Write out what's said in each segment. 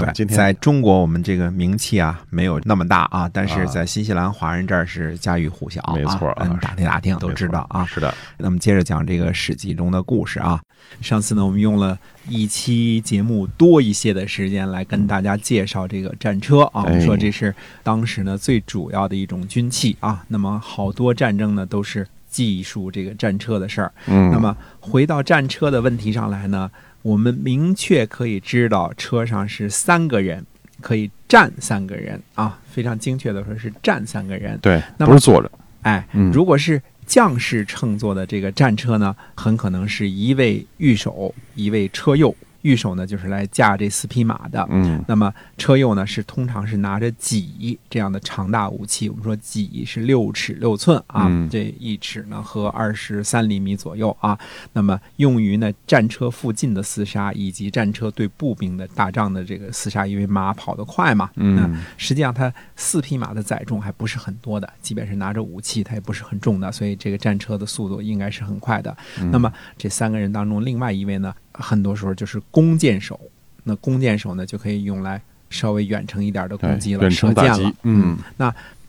对，今天在中国我们这个名气啊没有那么大啊，但是在新西兰华人这儿是家喻户晓啊，没错啊嗯打听打听都知道啊。是的，那么接着讲这个《史记》中的故事啊。上次呢，我们用了一期节目多一些的时间来跟大家介绍这个战车啊。我们说这是当时呢最主要的一种军器啊。那么好多战争呢都是技术这个战车的事儿。嗯，那么回到战车的问题上来呢，我们明确可以知道车上是三个人，可以站三个人啊，非常精确的说是站三个人。对，那不是坐着，哎，嗯如果是将士乘坐的这个战车呢，很可能是一位御手，一位车右。御手呢，就是来驾这四匹马的。嗯那么车右呢，是通常是拿着戟这样的长大武器。我们说戟是六尺六寸啊，嗯这一尺呢和二十三厘米左右啊。那么用于呢战车附近的厮杀，以及战车对步兵的打仗的这个厮杀，因为马跑得快嘛。那嗯实际上它四匹马的载重还不是很多的，即便是拿着武器，它也不是很重的，所以这个战车的速度应该是很快的。嗯那么这三个人当中，另外一位呢，很多时候就是弓箭手。那弓箭手呢，就可以用来稍微远程一点的攻击了，远射箭了嗯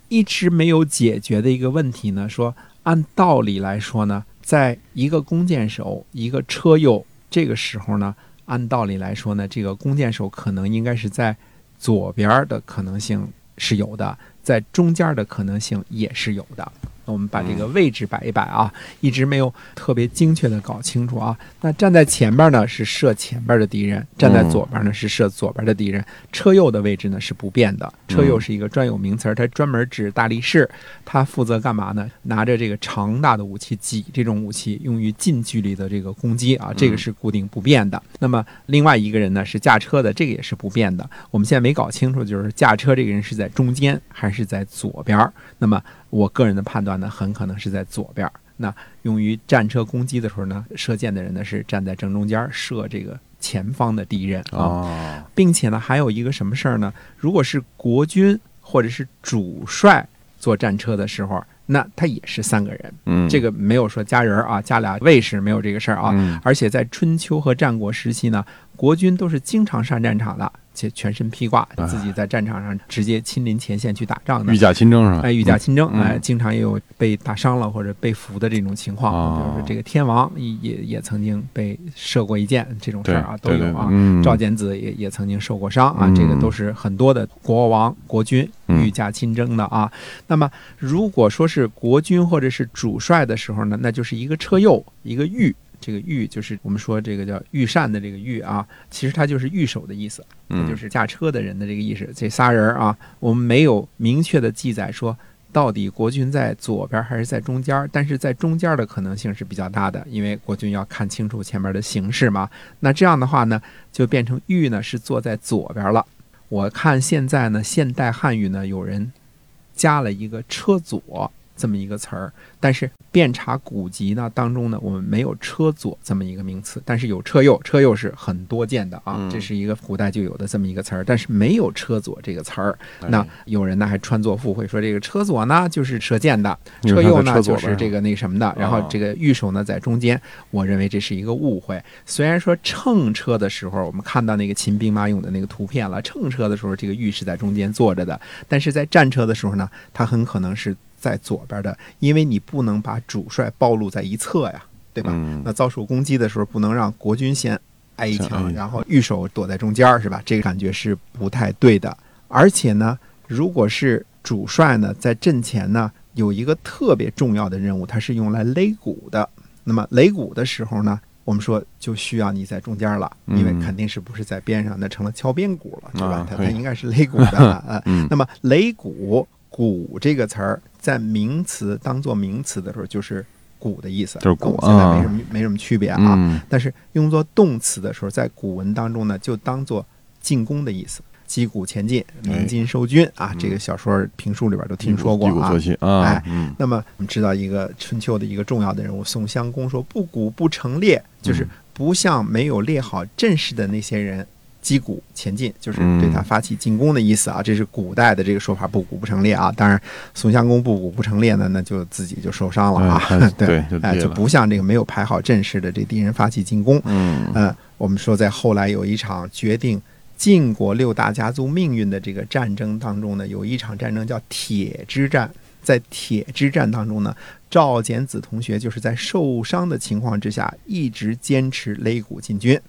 一直没有解决的一个问题呢，说按道理来说呢，在一个弓箭手，一个车右，这个时候呢，按道理来说呢，这个弓箭手可能应该是在左边的可能性是有的，在中间的可能性也是有的。那我们把这个位置摆一摆啊，一直没有特别精确的搞清楚啊。那站在前边呢是射前边的敌人，站在左边呢是射左边的敌人。车右的位置呢是不变的，车右是一个专有名词儿，它专门指大力士，他负责干嘛呢？拿着这个长大的武器戟这种武器，用于近距离的这个攻击啊，这个是固定不变的。那么另外一个人呢是驾车的，这个也是不变的。我们现在没搞清楚，就是驾车这个人是在中间还是在左边儿？那么我个人的判断呢，很可能是在左边儿。那用于战车攻击的时候呢，射箭的人呢是站在正中间儿射这个前方的敌人啊。哦，并且呢，还有一个什么事儿呢？如果是国军或者是主帅坐战车的时候，那他也是三个人。嗯，这个没有说加人儿啊，加俩卫士没有这个事儿啊。嗯而且在春秋和战国时期呢，国军都是经常上战场的，且全身披挂，哎自己在战场上直接亲临前线去打仗的御。驾亲征是吧？哎，御驾亲征，嗯哎，经常也有被打伤了或者被俘的这种情况。哦比如说这个天王也也也曾经被射过一箭，这种事儿啊都有啊。嗯赵简子也也曾经受过伤啊，嗯这个都是很多的国王、国军嗯御驾亲征的啊。那么如果说是国君或者是主帅的时候呢，那就是一个车右，一个御。这个御就是我们说这个叫御膳的这个御啊，其实它就是御手的意思，就是驾车的人的这个意思。这仨人啊，我们没有明确的记载说到底国君在左边还是在中间，但是在中间的可能性是比较大的，因为国君要看清楚前面的形势嘛。那这样的话呢，就变成御呢是坐在左边了。我看现在呢，现代汉语呢有人加了一个车左这么一个词儿，但是遍查古籍呢当中呢，我们没有车左这么一个名词，但是有车右，车右是很多见的啊，嗯。这是一个古代就有的这么一个词儿，但是没有车左这个词儿。那哎有人呢还穿作附会说这个车左呢就是射箭的，车右呢就是这个那什么的，然后哦这个御手呢在中间，我认为这是一个误会。虽然说乘车的时候，我们看到那个秦兵马俑的那个图片了，乘车的时候这个御是在中间坐着的，但是在战车的时候呢，它很可能是在左边的，因为你不能把主帅暴露在一侧呀，对吧？嗯那遭受攻击的时候，不能让国军先挨一枪，然后御手躲在中间儿，是吧？这个感觉是不太对的。而且呢，如果是主帅呢，在阵前呢有一个特别重要的任务，它是用来擂鼓的。那么擂鼓的时候呢，我们说就需要你在中间了，因为嗯肯定是不是在边上，那成了敲边鼓了，对吧它它应该是擂鼓的啊。嗯那么擂鼓，鼓这个词儿在名词当做名词的时候，就是鼓的意思，就是鼓现在啊没什么、没什么区别啊。嗯但是用作动词的时候，在古文当中呢，就当做进攻的意思，击鼓前进、鸣金收军啊。这个小说评书里边都听说过啊哎，嗯那么我们知道一个春秋的一个重要的人物宋襄公说：“不鼓不成列，就是不像没有列好阵势的那些人击鼓前进，就是对他发起进攻的意思啊。这是古代的这个说法，不鼓不成列啊。当然，宋襄公不鼓不成列呢，那就自己就受伤了啊。对哎，就不像这个没有排好阵势的这敌人发起进攻。嗯嗯，我们说在后来有一场决定晋国六大家族命运的这个战争当中呢，有一场战争叫铁之战。在铁之战当中呢，赵简子同学就是在受伤的情况之下，一直坚持擂鼓进军。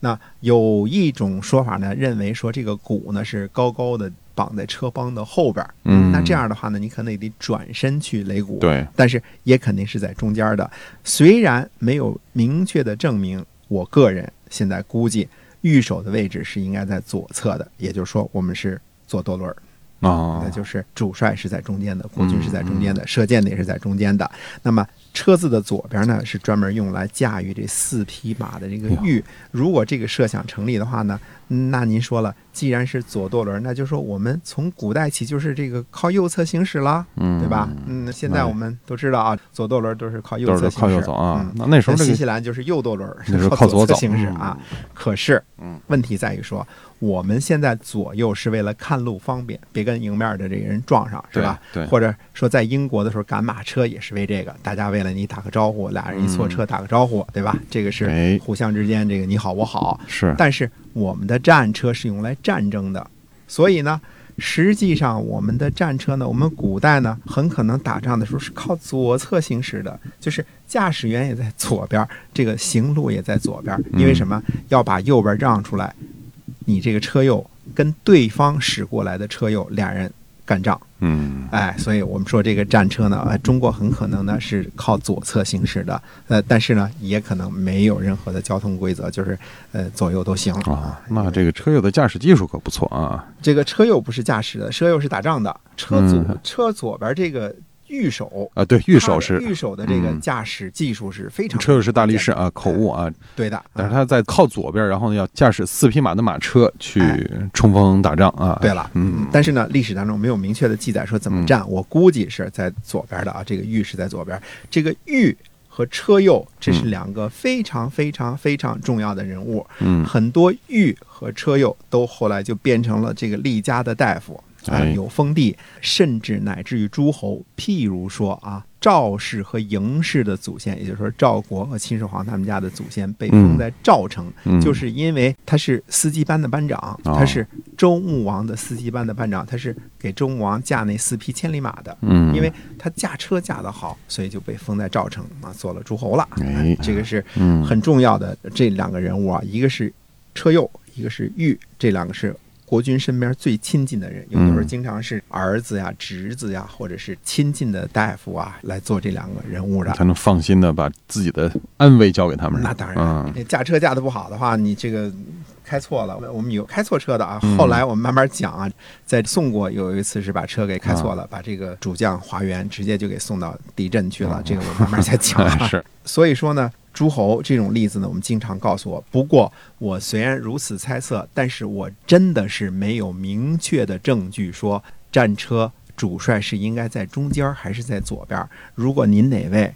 那有一种说法呢，认为说这个鼓呢是高高的绑在车帮的后边儿。嗯那这样的话呢，你可能也得转身去擂鼓。对，但是也肯定是在中间的。虽然没有明确的证明，我个人现在估计御手的位置是应该在左侧的，也就是说我们是左舵轮儿，啊那就是主帅是在中间的，国军是在中间的，射箭的也是在中间的。那么车子的左边呢，是专门用来驾驭这四匹马的这个御。如果这个设想成立的话呢，那您说了，既然是左舵轮，那就说我们从古代起就是这个靠右侧行驶了，嗯对吧？嗯，现在我们都知道啊，左舵轮都是靠右侧行驶，靠右走啊嗯。那那时候这个新西兰就是右舵轮，靠左侧行驶啊。可是，嗯，问题在于说，我们现在左右是为了看路方便，别跟迎面的这个人撞上，是吧？对对或者说，在英国的时候赶马车也是为这个，大家为了你打个招呼，俩人一错车打个招呼，对吧？这个是哎互相之间这个你好我好。是但是我们的战车是用来战争的，所以呢，实际上我们的战车呢，我们古代呢，很可能打仗的时候是靠左侧行驶的，就是驾驶员也在左边，这个行路也在左边，因为什么？要把右边让出来，你这个车右跟对方驶过来的车右俩人干仗。嗯哎，所以我们说这个战车呢，呃，中国很可能呢是靠左侧行驶的，呃，但是呢，也可能没有任何的交通规则，就是呃左右都行啊，那这个车右的驾驶技术可不错啊。这个车右不是驾驶的，车右是打仗的，车左、嗯车左边这个御手。啊，对，御手是御手的这个嗯驾驶技术是非常车友是大力士啊，口误啊，对的，但是啊他在靠左边，然后呢要驾驶四匹马的马车去哎冲锋打仗啊。对了，嗯，但是呢，历史当中没有明确的记载说怎么站，我估计是在左边的啊。这个御是在左边，这个御和车右这是两个非常非常非常重要的人物。嗯很多御和车右都后来就变成了这个厉家的大夫啊、哎有封地，甚至乃至于诸侯。譬如说啊，赵氏和嬴氏的祖先，也就是说赵国和秦始皇他们家的祖先被封在赵城，嗯就是因为他是司机班的班长，哦他是周穆王的司机班的班长，他是给周穆王驾那四匹千里马的。嗯，因为他驾车驾得好，所以就被封在赵城啊，做了诸侯了。哎这个是嗯很重要的这两个人物啊，一个是车右，一个是玉，这两个是国君身边最亲近的人，有的时候嗯经常是儿子呀、侄子呀，或者是亲近的大夫啊来做这两个人物的。才能放心的把自己的安危交给他们。那当然，嗯你驾车驾的不好的话，你这个开错了。我们有开错车的啊。嗯后来我们慢慢讲啊，在宋国有一次是把车给开错啊了，把这个主将华元直接就给送到敌阵去了。这个我慢慢再讲啊。嗯 是所以说呢，诸侯这种例子呢，我们经常告诉我。不过我虽然如此猜测，但是我真的是没有明确的证据说战车主帅是应该在中间还是在左边。如果您哪位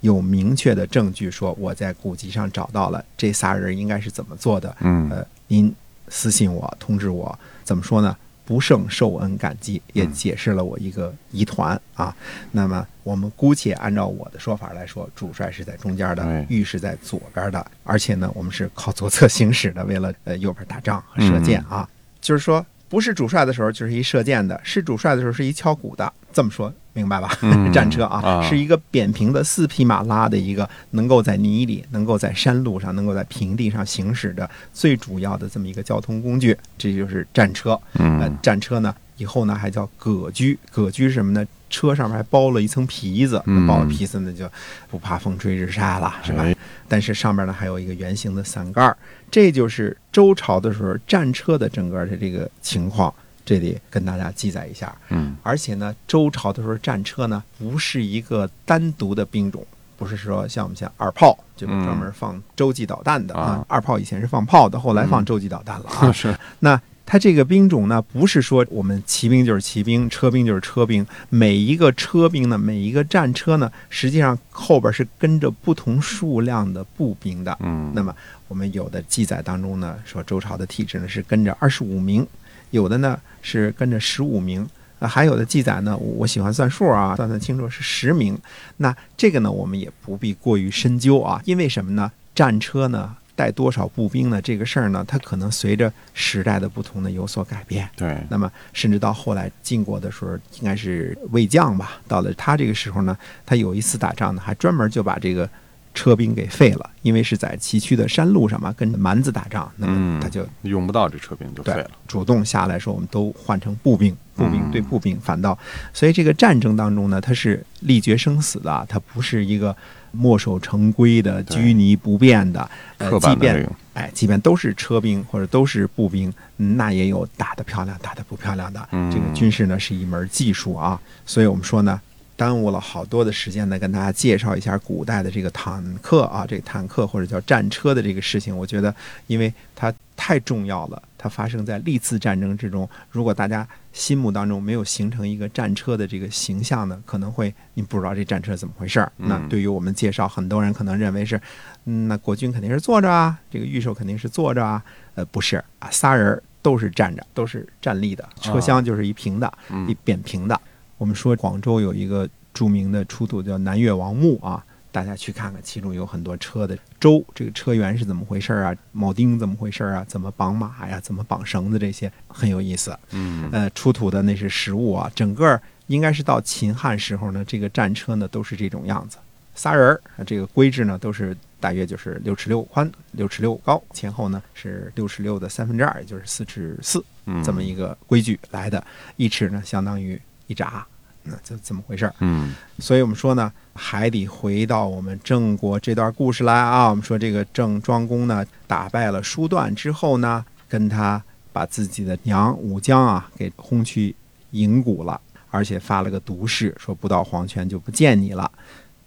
有明确的证据说我在古籍上找到了这仨人应该是怎么做的，嗯呃，您私信我通知我，怎么说呢？不胜受恩感激，也解释了我一个疑团啊。那么我们姑且按照我的说法来说，主帅是在中间的哎，御是在左边的，而且呢，我们是靠左侧行驶的，为了呃右边打仗和射箭啊。就是说，不是主帅的时候就是一射箭的，是主帅的时候是一敲鼓的。这么说明白吧？嗯 战车啊，啊是一个扁平的四匹马拉的一个能够在泥里、能够在山路上、能够在平地上行驶的最主要的这么一个交通工具，这就是战车。呃嗯，战车呢，以后呢还叫葛居，葛居是什么呢？车上面还包了一层皮子，嗯包了皮子那就不怕风吹日晒了，是吧？哎但是上面呢还有一个圆形的伞盖儿，这就是周朝的时候战车的整个的这个情况。这里跟大家记载一下。嗯而且呢，周朝的时候战车呢不是一个单独的兵种，不是说像我们像二炮，就是专门放洲际导弹的啊。啊二炮以前是放炮的，后来放嗯洲际导弹了啊。是那它这个兵种呢，不是说我们骑兵就是骑兵，车兵就是车兵，每一个车兵呢，每一个战车呢，实际上后边是跟着不同数量的步兵的。嗯那么我们有的记载当中呢，说周朝的体制呢是跟着二十五名，有的呢是跟着十五名。啊，还有的记载呢，我我喜欢算数啊，算算清楚是十名。那这个呢，我们也不必过于深究啊，因为什么呢？战车呢带多少步兵呢？这个事儿呢，它可能随着时代的不同呢有所改变。对，那么甚至到后来晋国的时候，应该是魏将吧。到了他这个时候呢，他有一次打仗呢，还专门就把这个车兵给废了，因为是在崎岖的山路上嘛，跟蛮子打仗，那么嗯他就用不到这车兵就废对了。主动下来说，我们都换成步兵，步兵嗯。对步兵，反倒，所以这个战争当中呢，它是力决生死的，它不是一个墨守成规的、拘泥不变的，呃刻，即便哎，即便都是车兵或者都是步兵，嗯那也有打得漂亮、打得不漂亮的。嗯。这个军事呢是一门技术啊，所以我们说呢，耽误了好多的时间呢，跟大家介绍一下古代的这个坦克啊，这个坦克或者叫战车的这个事情。我觉得，因为它太重要了，它发生在历次战争之中。如果大家心目当中没有形成一个战车的这个形象呢，可能会你不知道这战车怎么回事儿。嗯那对于我们介绍，很多人可能认为是，嗯，那国军肯定是坐着啊，这个御手肯定是坐着啊，呃，不是啊，仨人儿都是站着，都是站立的，车厢就是一平的，一嗯扁平的。我们说广州有一个著名的出土叫南越王墓啊，大家去看看，其中有很多车的周，这个车辕是怎么回事啊？铆钉怎么回事啊？怎么绑马呀？怎么绑绳子？这些很有意思。嗯呃，出土的那是实物啊，整个应该是到秦汉时候呢，这个战车呢都是这种样子，仨人儿，啊这个规制呢都是大约就是六尺六宽，六尺六高，前后呢是六尺六的三分之二，也就是四尺四，嗯这么一个规矩来的，一尺呢相当于一拃，那这怎么回事儿。嗯所以我们说呢，还得回到我们郑国这段故事来啊。我们说这个郑庄公呢，打败了叔段之后呢，跟他把自己的娘武姜啊给轰去营谷了，而且发了个毒誓，说不到黄泉就不见你了。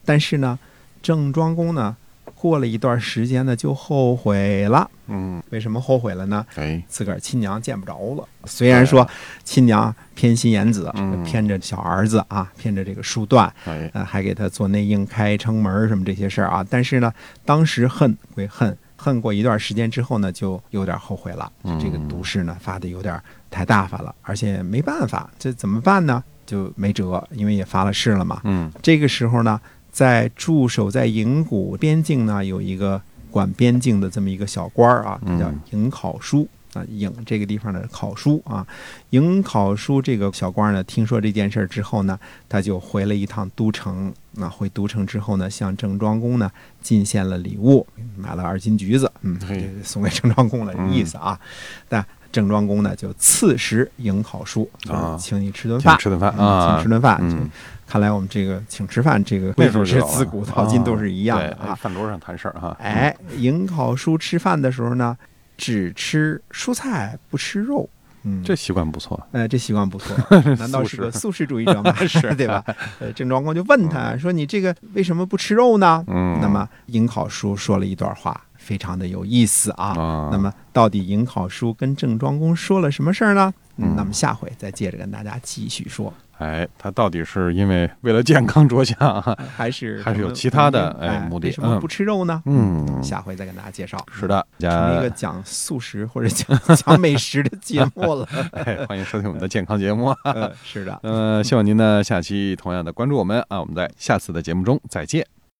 但是呢，郑庄公呢，过了一段时间呢，就后悔了。嗯，为什么后悔了呢？哎，自个儿亲娘见不着了。虽然说亲娘偏心眼子，嗯偏着小儿子啊，偏着这个叔段，哎，呃，还给他做内应、开城门什么这些事儿啊。但是呢，当时恨归恨，恨过一段时间之后呢，就有点后悔了。嗯这个毒誓呢发的有点太大发了，而且没办法，这怎么办呢？就没辙，因为也发了誓了嘛。嗯这个时候呢，在驻守在营谷边境呢，有一个管边境的这么一个小官儿啊，他叫嗯营考书啊，营这个地方的考书啊，营考书这个小官儿呢，听说这件事儿之后呢，他就回了一趟都城。那回都城之后呢，向郑庄公呢进献了礼物，买了二斤橘子，嗯，送给郑庄公了，这意思啊。但郑庄公呢就赐食迎考书，啊请你吃顿饭，请吃顿饭嗯啊请吃顿饭。嗯看来我们这个请吃饭这个规矩是自古到今都是一样的啊。饭桌上谈事儿哈。哎，迎考叔吃饭的时候呢，只吃蔬菜不吃肉。嗯，这习惯不错。呃，这习惯不错，难道是个素食主义者吗？是 对吧？呃，郑庄公就问他说：“你这个为什么不吃肉呢？”嗯，那么迎考叔说了一段话，非常的有意思啊。啊，那么到底颍考叔跟郑庄公说了什么事儿呢？嗯那么下回再接着跟大家继续说，哎，他到底是因为为了健康着想啊？还是还是有其他的哎目的嗯为什么不吃肉呢？嗯，下回再跟大家介绍。是的，成为一个讲素食或者讲 讲美食的节目了。哎，欢迎收听我们的健康节目。呃，是的。呃，希望您呢下期同样的关注我们啊，我们在下次的节目中再见。